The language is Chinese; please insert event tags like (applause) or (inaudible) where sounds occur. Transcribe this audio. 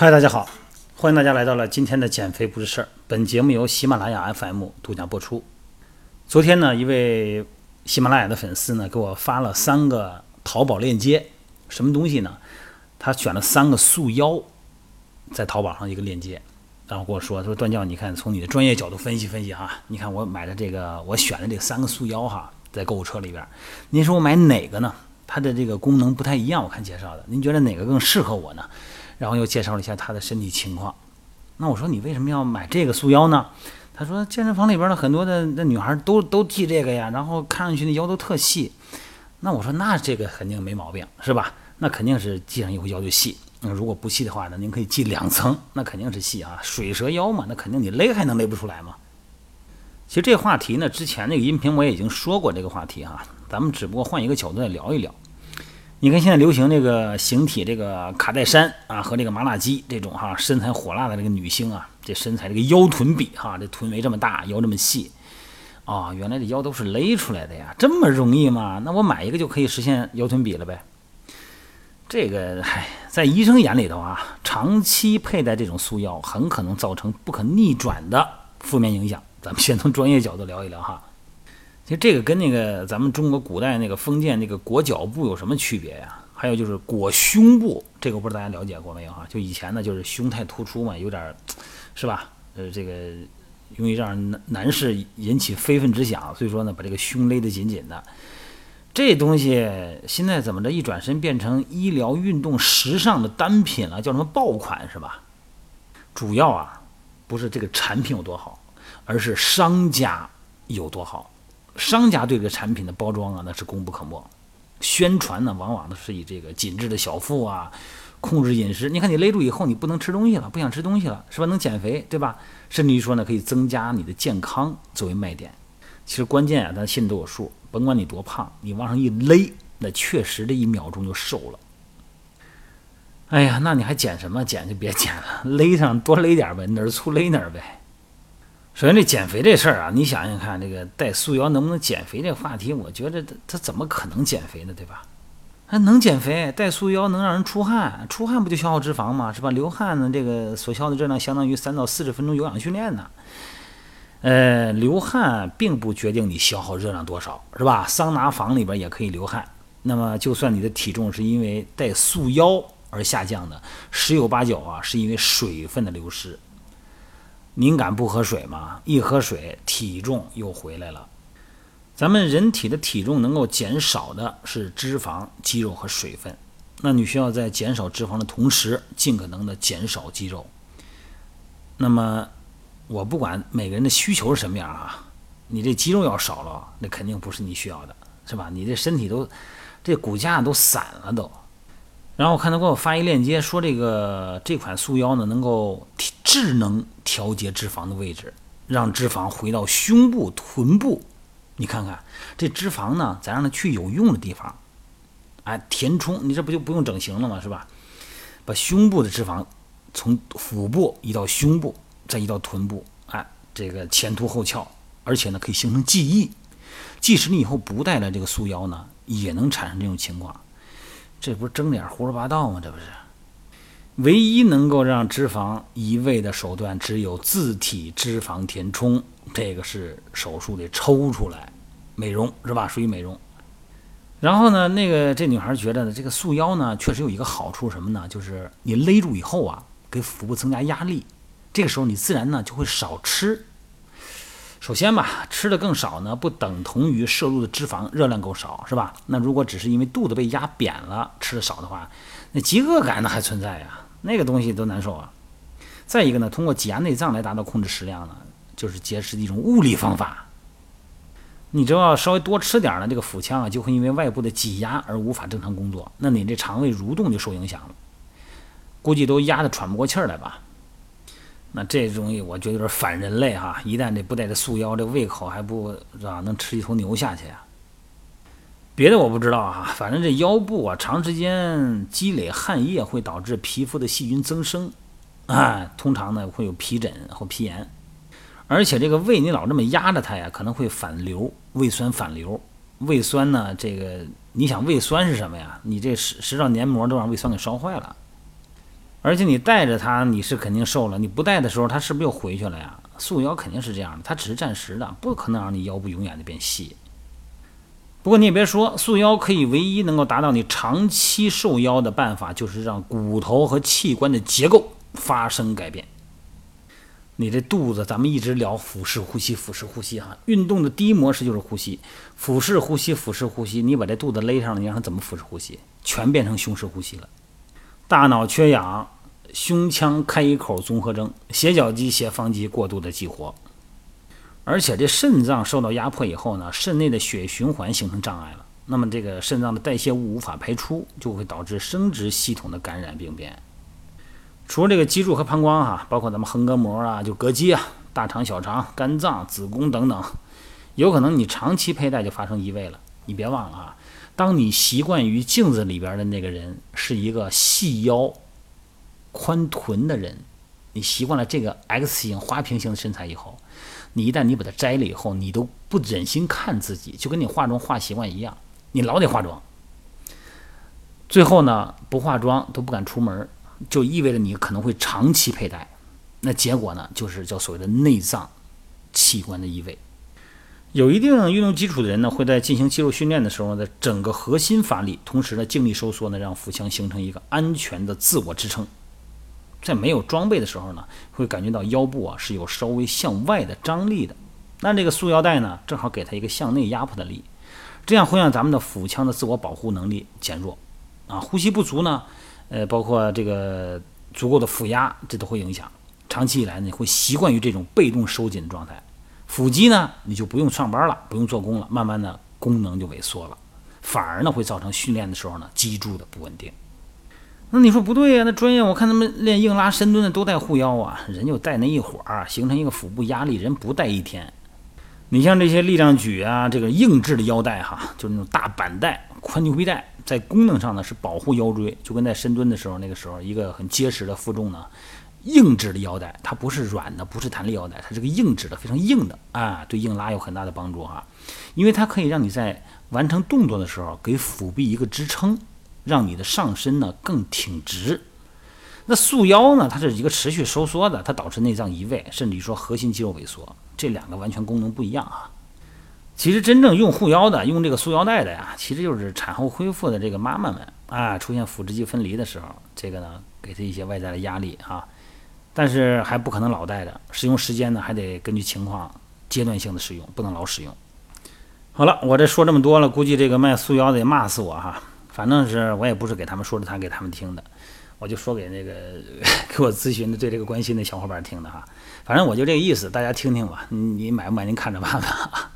嗨，大家好，欢迎大家来到了今天的减肥不是事儿。本节目由喜马拉雅 FM 独家播出。昨天呢，一位喜马拉雅的粉丝呢给我发了三个淘宝链接，什么东西呢？他选了三个束腰，在淘宝上一个链接，然后跟我说：“说段教，你看从你的专业角度分析分析哈，你看我买的这个，我选的这三个束腰哈，在购物车里边，您说我买哪个呢？它的这个功能不太一样，我看介绍的，您觉得哪个更适合我呢？”然后又介绍了一下他的身体情况，那我说你为什么要买这个束腰呢？他说健身房里边的很多的那女孩都都系这个呀，然后看上去那腰都特细。那我说那这个肯定没毛病是吧？那肯定是系上以后腰就细。那如果不细的话呢，您可以系两层，那肯定是细啊。水蛇腰嘛，那肯定你勒还能勒不出来吗？其实这话题呢，之前那个音频我也已经说过这个话题哈，咱们只不过换一个角度来聊一聊。你看现在流行这个形体，这个卡戴珊啊和这个麻辣鸡这种哈身材火辣的这个女星啊，这身材这个腰臀比哈，这臀围这么大，腰这么细，啊，原来这腰都是勒出来的呀，这么容易吗？那我买一个就可以实现腰臀比了呗？这个唉，在医生眼里头啊，长期佩戴这种束腰很可能造成不可逆转的负面影响。咱们先从专业角度聊一聊哈。其实这个跟那个咱们中国古代那个封建那个裹脚布有什么区别呀？还有就是裹胸部，这个我不知道大家了解过没有哈？就以前呢，就是胸太突出嘛，有点，是吧？呃，这个容易让男男士引起非分之想，所以说呢，把这个胸勒得紧紧的。这东西现在怎么着？一转身变成医疗运动时尚的单品了，叫什么爆款是吧？主要啊，不是这个产品有多好，而是商家有多好。商家对这个产品的包装啊，那是功不可没。宣传呢，往往都是以这个紧致的小腹啊，控制饮食。你看你勒住以后，你不能吃东西了，不想吃东西了，是吧？能减肥，对吧？甚至于说呢，可以增加你的健康作为卖点。其实关键啊，咱心里都有数。甭管你多胖，你往上一勒，那确实这一秒钟就瘦了。哎呀，那你还减什么？减就别减了，勒上多勒点呗，哪儿粗勒哪儿呗。首先，这减肥这事儿啊，你想想看，这个戴束腰能不能减肥这个话题，我觉得他他怎么可能减肥呢？对吧？还能减肥？戴束腰能让人出汗，出汗不就消耗脂肪吗？是吧？流汗呢，这个所消耗的热量相当于三到四十分钟有氧训练呢。呃，流汗并不决定你消耗热量多少，是吧？桑拿房里边也可以流汗。那么，就算你的体重是因为戴束腰而下降的，十有八九啊，是因为水分的流失。您敢不喝水吗？一喝水，体重又回来了。咱们人体的体重能够减少的是脂肪、肌肉和水分。那你需要在减少脂肪的同时，尽可能的减少肌肉。那么，我不管每个人的需求是什么样啊，你这肌肉要少了，那肯定不是你需要的，是吧？你这身体都，这骨架都散了都。然后我看他给我发一链接，说这个这款束腰呢，能够智能调节脂肪的位置，让脂肪回到胸部、臀部。你看看这脂肪呢，咱让它去有用的地方，哎，填充。你这不就不用整形了吗？是吧？把胸部的脂肪从腹部移到胸部，再移到臀部，哎，这个前凸后翘，而且呢可以形成记忆。即使你以后不戴了这个束腰呢，也能产生这种情况。这不是睁眼胡说八道吗？这不是，唯一能够让脂肪移位的手段只有自体脂肪填充，这个是手术得抽出来，美容是吧？属于美容。然后呢，那个这女孩觉得呢，这个束腰呢确实有一个好处，什么呢？就是你勒住以后啊，给腹部增加压力，这个时候你自然呢就会少吃。首先吧，吃的更少呢，不等同于摄入的脂肪热量够少，是吧？那如果只是因为肚子被压扁了，吃的少的话，那饥饿感呢还存在呀，那个东西都难受啊。再一个呢，通过挤压内脏来达到控制食量呢，就是节食的一种物理方法。你只要稍微多吃点呢，这个腹腔啊就会因为外部的挤压而无法正常工作，那你这肠胃蠕动就受影响了，估计都压得喘不过气儿来吧。那这东西我觉得有点反人类哈！一旦这不带着束腰，这胃口还不是吧？能吃一头牛下去啊？别的我不知道哈，反正这腰部啊，长时间积累汗液会导致皮肤的细菌增生，啊，通常呢会有皮疹或皮炎，而且这个胃你老这么压着它呀，可能会反流，胃酸反流。胃酸呢，这个你想胃酸是什么呀？你这食食道黏膜都让胃酸给烧坏了。而且你带着它，你是肯定瘦了；你不带的时候，它是不是又回去了呀？束腰肯定是这样的，它只是暂时的，不可能让你腰部永远的变细。不过你也别说，束腰可以唯一能够达到你长期瘦腰的办法，就是让骨头和器官的结构发生改变。你这肚子，咱们一直聊腹式呼吸，腹式呼吸哈，运动的第一模式就是呼吸，腹式呼吸，腹式呼吸。你把这肚子勒上了，你让它怎么腹式呼吸？全变成胸式呼吸了。大脑缺氧，胸腔开口综合征，斜角肌、斜方肌过度的激活。而且这肾脏受到压迫以后呢，肾内的血液循环形成障碍了，那么这个肾脏的代谢物无法排出，就会导致生殖系统的感染病变。除了这个脊柱和膀胱哈，包括咱们横膈膜啊，就膈肌啊、大肠、小肠、肝脏、子宫等等，有可能你长期佩戴就发生移位了。你别忘了啊，当你习惯于镜子里边的那个人是一个细腰、宽臀的人，你习惯了这个 X 型花瓶型的身材以后。你一旦你把它摘了以后，你都不忍心看自己，就跟你化妆化习惯一样，你老得化妆。最后呢，不化妆都不敢出门，就意味着你可能会长期佩戴。那结果呢，就是叫所谓的内脏器官的移位。有一定运动基础的人呢，会在进行肌肉训练的时候呢，整个核心发力，同时呢，静力收缩呢，让腹腔形成一个安全的自我支撑。在没有装备的时候呢，会感觉到腰部啊是有稍微向外的张力的。那这个束腰带呢，正好给它一个向内压迫的力，这样会让咱们的腹腔的自我保护能力减弱。啊，呼吸不足呢，呃，包括这个足够的腹压，这都会影响。长期以来呢，会习惯于这种被动收紧的状态，腹肌呢，你就不用上班了，不用做工了，慢慢的功能就萎缩了，反而呢会造成训练的时候呢脊柱的不稳定。那你说不对呀？那专业我看他们练硬拉、深蹲的都带护腰啊，人就带那一会儿，形成一个腹部压力，人不带一天。你像这些力量举啊，这个硬质的腰带哈，就是那种大板带、宽牛皮带，在功能上呢是保护腰椎，就跟在深蹲的时候那个时候一个很结实的负重呢，硬质的腰带，它不是软的，不是弹力腰带，它是个硬质的，非常硬的啊，对硬拉有很大的帮助哈，因为它可以让你在完成动作的时候给腹壁一个支撑。让你的上身呢更挺直，那束腰呢，它是一个持续收缩的，它导致内脏移位，甚至于说核心肌肉萎缩，这两个完全功能不一样啊。其实真正用护腰的，用这个束腰带的呀，其实就是产后恢复的这个妈妈们啊，出现腹直肌分离的时候，这个呢给她一些外在的压力啊，但是还不可能老带着，使用时间呢还得根据情况阶段性的使用，不能老使用。好了，我这说这么多了，估计这个卖素腰的也骂死我哈。反正是我也不是给他们说着谈给他们听的，我就说给那个 (laughs) 给我咨询的、对这个关心的小伙伴听的哈。反正我就这个意思，大家听听吧。你买不买您看着办吧。